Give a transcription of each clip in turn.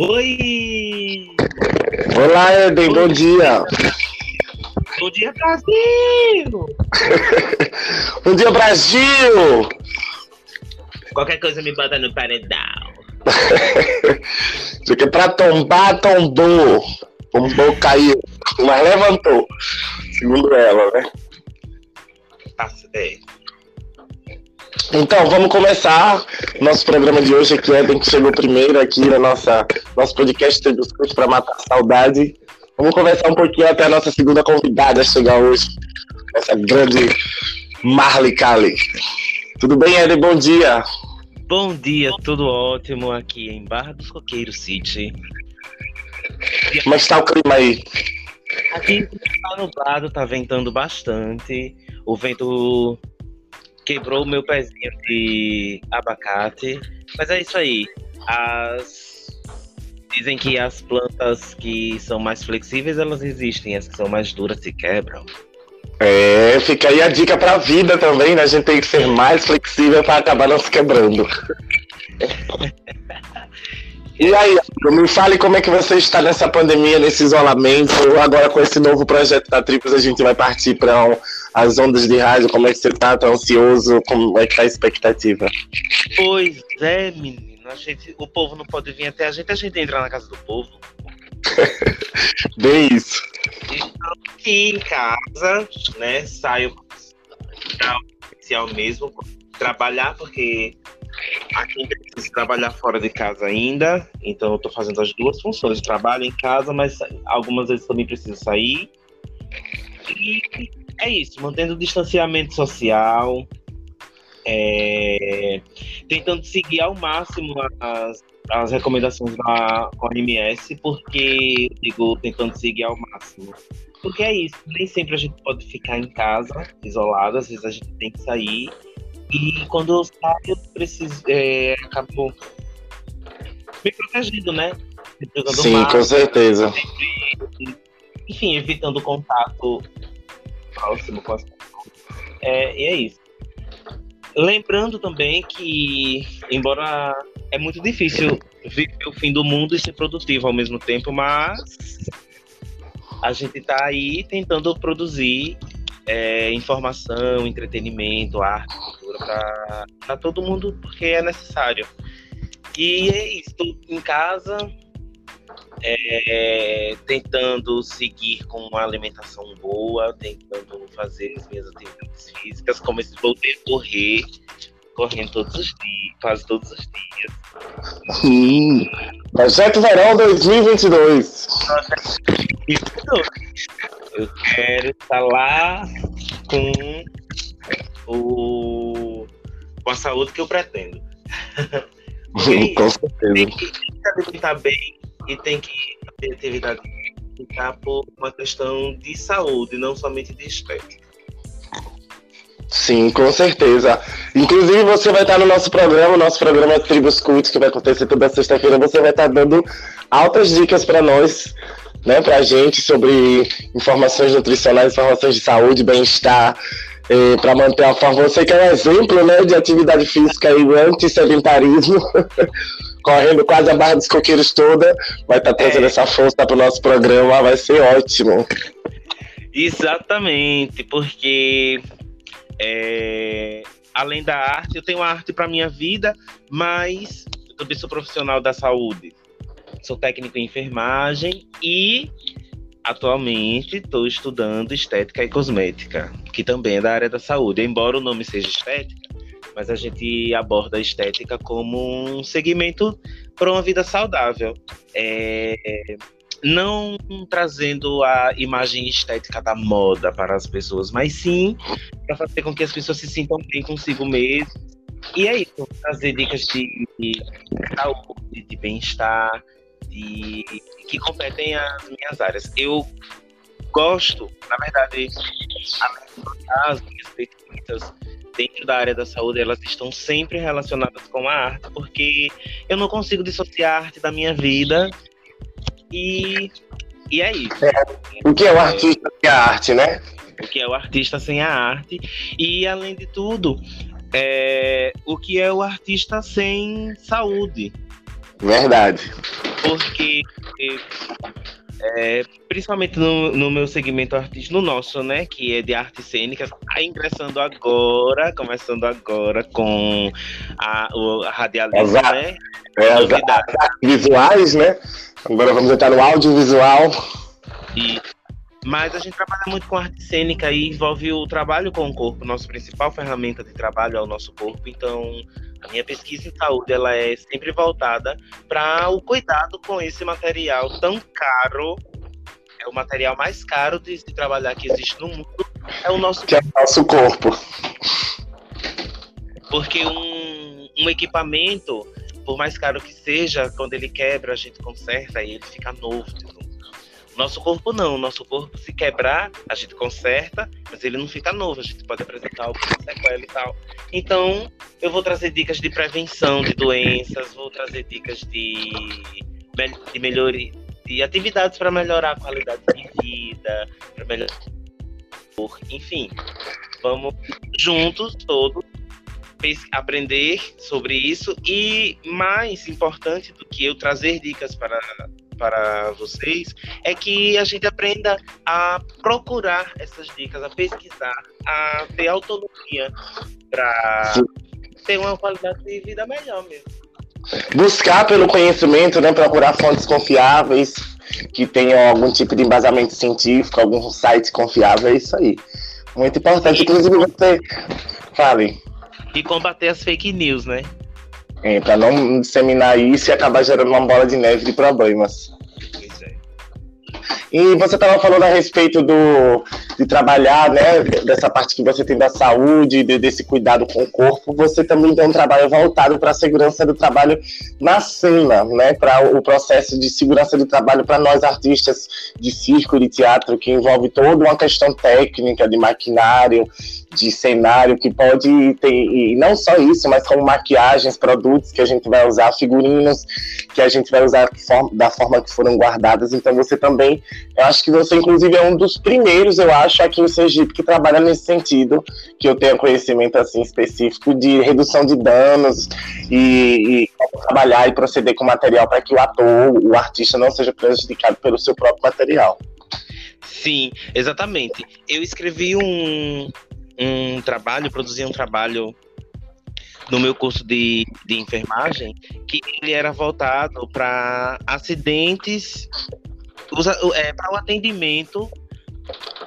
Oi! Olá, Eden, bom dia! Bom dia, Brasil! bom dia, Brasil! Qualquer coisa me bota no paredão. Isso aqui é pra tombar, tombou. Tombou, caiu. Mas levantou. Segundo ela, né? Tá, é. Então, vamos começar nosso programa de hoje aqui. Eden que chegou primeiro aqui no nossa, nosso podcast Teve os para Matar a Saudade. Vamos conversar um pouquinho até a nossa segunda convidada chegar hoje. Essa grande Marley Kali. Tudo bem, Eden? Bom dia. Bom dia, tudo ótimo aqui em Barra dos Coqueiros City. Como é está o clima aí? Aqui está nublado, tá ventando bastante. O vento quebrou o meu pezinho de abacate. Mas é isso aí. As... Dizem que as plantas que são mais flexíveis, elas existem. As que são mais duras se quebram. É, fica aí a dica para a vida também, né? A gente tem que ser mais flexível para acabar não se quebrando. e aí, me fale como é que você está nessa pandemia, nesse isolamento. Agora com esse novo projeto da Tripos, a gente vai partir para as ondas de rádio. Como é que você está? Tá ansioso? Como é que tá a expectativa? Pois é, menino. A gente, o povo não pode vir até a gente, a gente entra na casa do povo. Bem isso. Estou aqui em casa, né? Saio oficial mesmo, trabalhar, porque aqui preciso trabalhar fora de casa ainda, então eu estou fazendo as duas funções. Trabalho em casa, mas algumas vezes também preciso sair. E é isso, mantendo o distanciamento social, é, tentando seguir ao máximo as as recomendações da OMS, porque digo tentando seguir ao máximo. Porque é isso, nem sempre a gente pode ficar em casa, isolado, às vezes a gente tem que sair. E quando eu saio, eu preciso. É, acabo me protegendo, né? Sim, máscara, com certeza. Sempre, enfim, evitando contato próximo pessoas. É, e é isso. Lembrando também que, embora é muito difícil viver o fim do mundo e ser produtivo ao mesmo tempo, mas a gente está aí tentando produzir é, informação, entretenimento, arte, cultura para todo mundo, porque é necessário. E é isso, em casa, é, tentando seguir com uma alimentação boa, tentando fazer as minhas atividades físicas, como se voltei a correr, correndo todos os dias, quase todos os dias. Projeto Verão 2022. Eu quero estar lá com o com a saúde que eu pretendo. com certeza. Tem que, que alimentar bem e tem que ter atividade física por uma questão de saúde, não somente de estética. Sim, com certeza. Inclusive, você vai estar no nosso programa, nosso programa Tribos Cult, que vai acontecer toda sexta-feira. Você vai estar dando altas dicas para nós, né, para a gente, sobre informações nutricionais, informações de saúde, bem-estar, eh, para manter a forma. Você que é um exemplo né, de atividade física e anti-sedentarismo, correndo quase a Barra dos Coqueiros toda, vai estar trazendo é. essa força para o nosso programa, vai ser ótimo. Exatamente, porque é, além da arte, eu tenho arte para minha vida, mas eu também sou profissional da saúde. Sou técnico em enfermagem e atualmente estou estudando estética e cosmética, que também é da área da saúde. Embora o nome seja estética, mas a gente aborda a estética como um segmento para uma vida saudável. É, não trazendo a imagem estética da moda para as pessoas, mas sim para fazer com que as pessoas se sintam bem consigo mesmo. E é isso, trazer dicas de, de saúde, de bem-estar, de, que competem as minhas áreas. Eu gosto, na verdade, as minhas pesquisas dentro da área da saúde, elas estão sempre relacionadas com a arte, porque eu não consigo dissociar a arte da minha vida. E, e é isso. É, o que é o artista sem a arte, né? O que é o artista sem a arte. E, além de tudo, é, o que é o artista sem saúde. Verdade. porque é, principalmente no, no, meu segmento artístico, no nosso, né, que é de artes cênicas, tá ingressando agora, começando agora com a, o, a radialismo, né? É, as, as visuais, né? Agora vamos entrar no audiovisual. E, mas a gente trabalha muito com arte cênica e envolve o trabalho com o corpo. Nossa principal ferramenta de trabalho é o nosso corpo. Então, a minha pesquisa em saúde ela é sempre voltada para o cuidado com esse material tão caro. É o material mais caro de se trabalhar que existe no mundo. É o nosso que é o nosso corpo. Porque um, um equipamento, por mais caro que seja, quando ele quebra, a gente conserta e ele fica novo. Nosso corpo não, nosso corpo se quebrar, a gente conserta, mas ele não fica novo, a gente pode apresentar alguma sequela e tal. Então, eu vou trazer dicas de prevenção de doenças, vou trazer dicas de, de melhoria, de atividades para melhorar a qualidade de vida, para melhorar enfim, vamos juntos todos aprender sobre isso e mais importante do que eu trazer dicas para para vocês é que a gente aprenda a procurar essas dicas, a pesquisar, a ter autonomia para ter uma qualidade de vida melhor mesmo. Buscar pelo conhecimento, né, procurar fontes confiáveis que tenham algum tipo de embasamento científico, algum site confiável, é isso aí. Muito importante. Inclusive você fale. E combater as fake news, né? É, para não disseminar isso e acabar gerando uma bola de neve de problemas. E você estava falando a respeito do, de trabalhar, né, dessa parte que você tem da saúde, de, desse cuidado com o corpo, você também tem um trabalho voltado para a segurança do trabalho na cena, né, para o processo de segurança do trabalho para nós artistas de circo e de teatro, que envolve toda uma questão técnica de maquinário, de cenário que pode ter, e não só isso, mas como maquiagens, produtos que a gente vai usar, figurinos que a gente vai usar da forma que foram guardadas. Então você também, eu acho que você inclusive é um dos primeiros, eu acho, aqui em Sergipe que trabalha nesse sentido, que eu tenho conhecimento assim específico de redução de danos e, e trabalhar e proceder com material para que o ator, o artista não seja prejudicado pelo seu próprio material. Sim, exatamente. Eu escrevi um, um trabalho, produzi um trabalho no meu curso de, de enfermagem que ele era voltado para acidentes, é, para o atendimento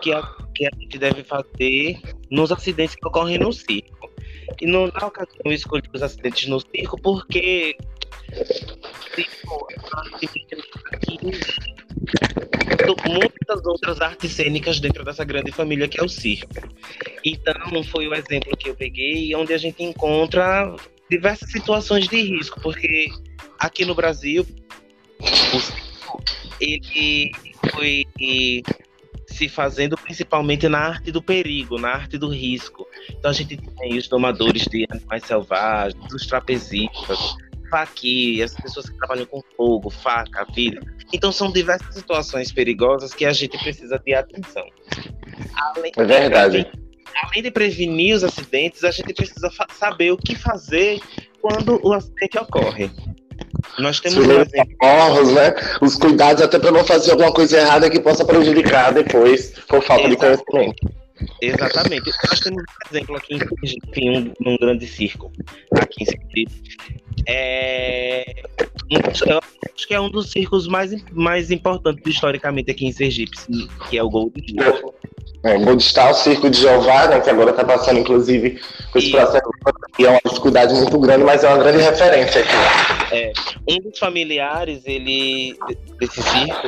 que a, que a gente deve fazer nos acidentes que ocorrem no circo. E no, na ocasião eu escolhi os acidentes no circo porque circo muitas outras artes cênicas dentro dessa grande família que é o circo. Então, foi o exemplo que eu peguei, onde a gente encontra diversas situações de risco, porque aqui no Brasil, o circo, ele foi se fazendo principalmente na arte do perigo, na arte do risco. Então a gente tem os domadores de animais selvagens, os trapezistas, faqui, as pessoas que trabalham com fogo, faca, vida. Então são diversas situações perigosas que a gente precisa ter atenção. Além é verdade. De, além de prevenir os acidentes, a gente precisa saber o que fazer quando o acidente ocorre. Nós temos né? Os cuidados até para não fazer alguma coisa errada que possa prejudicar depois por falta Exatamente. de conhecimento. Exatamente. Nós temos um exemplo aqui em um, num grande circo, aqui em Sergipe. É, eu acho que é um dos circos mais, mais importantes historicamente aqui em Sergipe, que é o Gold Star. É, Gold Star, o Circo de Jeová, né, que agora está passando, inclusive, com esse e... processo é uma dificuldade muito grande, mas é uma grande referência aqui. É, um dos familiares ele, desse circo,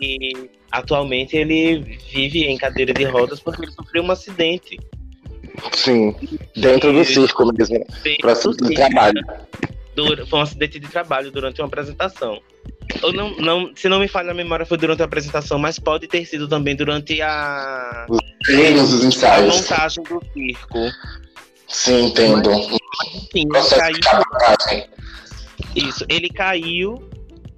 ele atualmente ele vive em cadeira de rodas porque ele sofreu um acidente. Sim, dentro do circo mesmo, para do trabalho. Foi um acidente de trabalho durante uma apresentação. Ou não, não, se não me falha a memória, foi durante a apresentação, mas pode ter sido também durante a. Os treinos, os ensaios. A montagem do circo. Sim, entendo. Mas, sim, caiu. Isso, ele caiu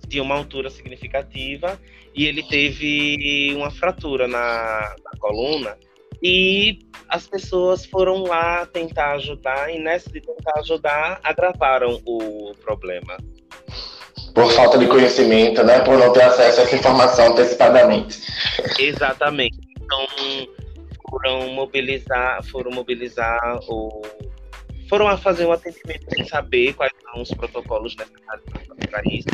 de uma altura significativa e ele teve uma fratura na, na coluna e as pessoas foram lá tentar ajudar e nessa de tentar ajudar agravaram o problema. por falta de conhecimento, né? Por não ter acesso a essa informação antecipadamente. Exatamente. Então, foram mobilizar, foram mobilizar ou foram a fazer um atendimento sem saber quais são os protocolos necessários para isso.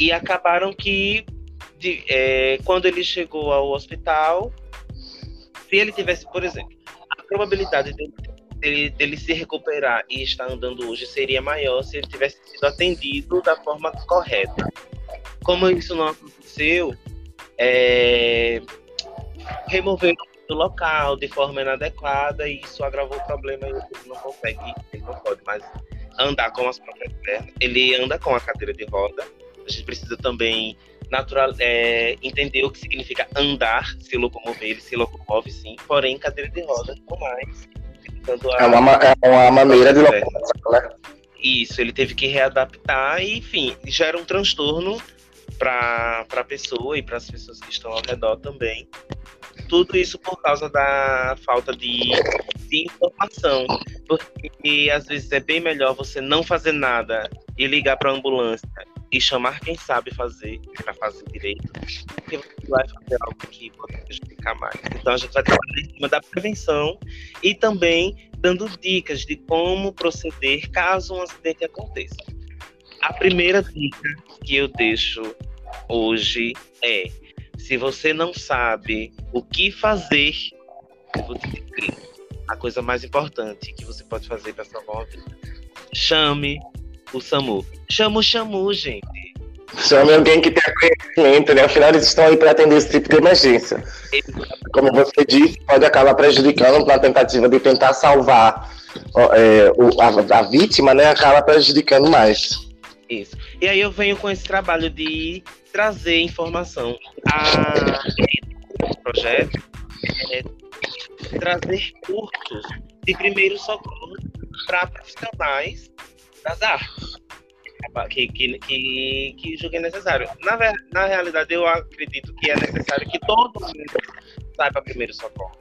E acabaram que, de, é, quando ele chegou ao hospital, se ele tivesse, por exemplo, a probabilidade dele, dele, dele se recuperar e estar andando hoje seria maior se ele tivesse sido atendido da forma correta. Como isso não aconteceu, é, removeram do local de forma inadequada e isso agravou o problema e ele não consegue, ele não pode mais andar com as próprias pernas. Ele anda com a cadeira de roda. A gente precisa também natural, é, entender o que significa andar, se locomover, ele se locomove sim, porém cadeira de roda não mais. A... É, uma, é uma maneira de locomoção, né? Isso, ele teve que readaptar e, enfim, gera um transtorno para a pessoa e para as pessoas que estão ao redor também. Tudo isso por causa da falta de, de informação. Porque às vezes é bem melhor você não fazer nada e ligar para a ambulância e chamar quem sabe fazer para fazer direito, porque você vai fazer algo que pode prejudicar mais. Então a gente vai trabalhar em cima da prevenção e também dando dicas de como proceder caso um acidente aconteça. A primeira dica que eu deixo hoje é: se você não sabe o que fazer, a coisa mais importante que você pode fazer para salvar uma vida. Chame o SAMU. Chama o SAMU, gente. Chame alguém que tenha conhecimento, né? Afinal, eles estão aí para atender esse tipo de emergência. Como você disse, pode acabar prejudicando na tentativa de tentar salvar é, a, a vítima, né? Acaba prejudicando mais. Isso. E aí eu venho com esse trabalho de trazer informação. A projeto é trazer cursos de primeiro socorro para profissionais artes que, que, que, que julguem necessário. Na, na realidade, eu acredito que é necessário que todo mundo saiba primeiro socorro.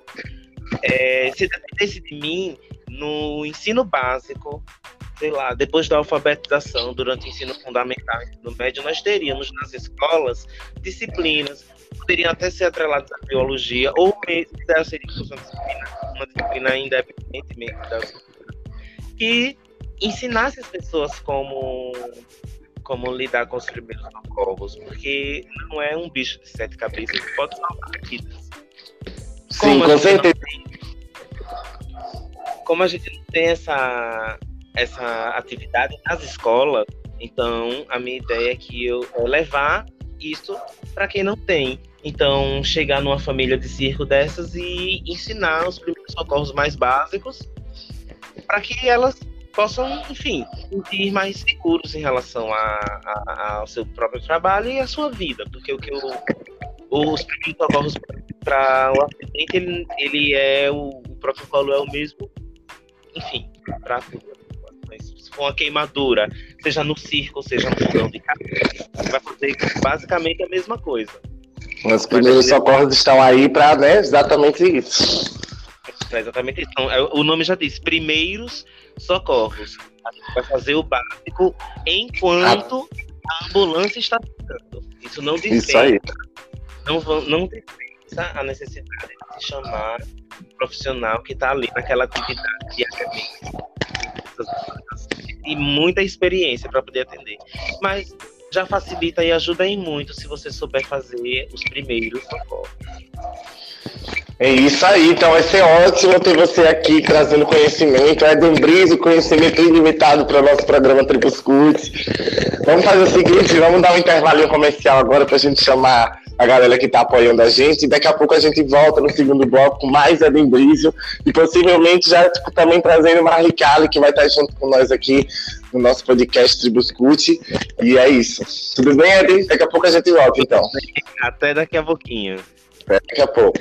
É, se dependesse de mim, no ensino básico, sei lá, depois da alfabetização, durante o ensino fundamental e ensino médio, nós teríamos nas escolas disciplinas, poderiam até ser atreladas à biologia, ou mesmo seria uma disciplina, uma disciplina independentemente das que ensinasse as pessoas como como lidar com os primeiros socorros, porque não é um bicho de sete cabeças que pode salvar vidas. Sim, com certeza. Como a gente não tem essa essa atividade nas escolas, então a minha ideia é que eu é levar isso para quem não tem. Então, chegar numa família de circo dessas e ensinar os primeiros socorros mais básicos para que elas possam, enfim, sentir mais seguros em relação a, a, ao seu próprio trabalho e à sua vida, porque o que eu, os primeiros socorros para o acidente ele, ele é o, o protocolo é o mesmo, enfim, para se for uma queimadura, seja no circo, seja no fogão de cabeça, vai fazer basicamente a mesma coisa. Os primeiros socorros estão aí para né, exatamente isso. É exatamente isso. Então, é, o nome já diz, primeiros socorros. A gente vai fazer o básico enquanto a, a ambulância está chegando. Isso não dispensa. Não, não dispensa a necessidade de chamar um profissional que está ali naquela atividade diariamente e muita experiência para poder atender. Mas já facilita e ajuda em muito se você souber fazer os primeiros socorros. É isso aí, então vai ser ótimo ter você aqui trazendo conhecimento, é Brizo, conhecimento ilimitado para o nosso programa Tribus Curts. Vamos fazer o seguinte, vamos dar um intervalinho comercial agora para a gente chamar a galera que está apoiando a gente. Daqui a pouco a gente volta no segundo bloco com mais Eden Brizio e possivelmente já tipo, também trazendo uma Ricali que vai estar junto com nós aqui no nosso podcast Tribus Cult. E é isso. Tudo bem, Eden? Daqui a pouco a gente volta, então. Até daqui a pouquinho. Daqui a pouco.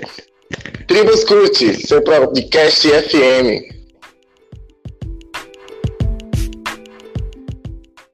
Tribus Cult, seu podcast FM.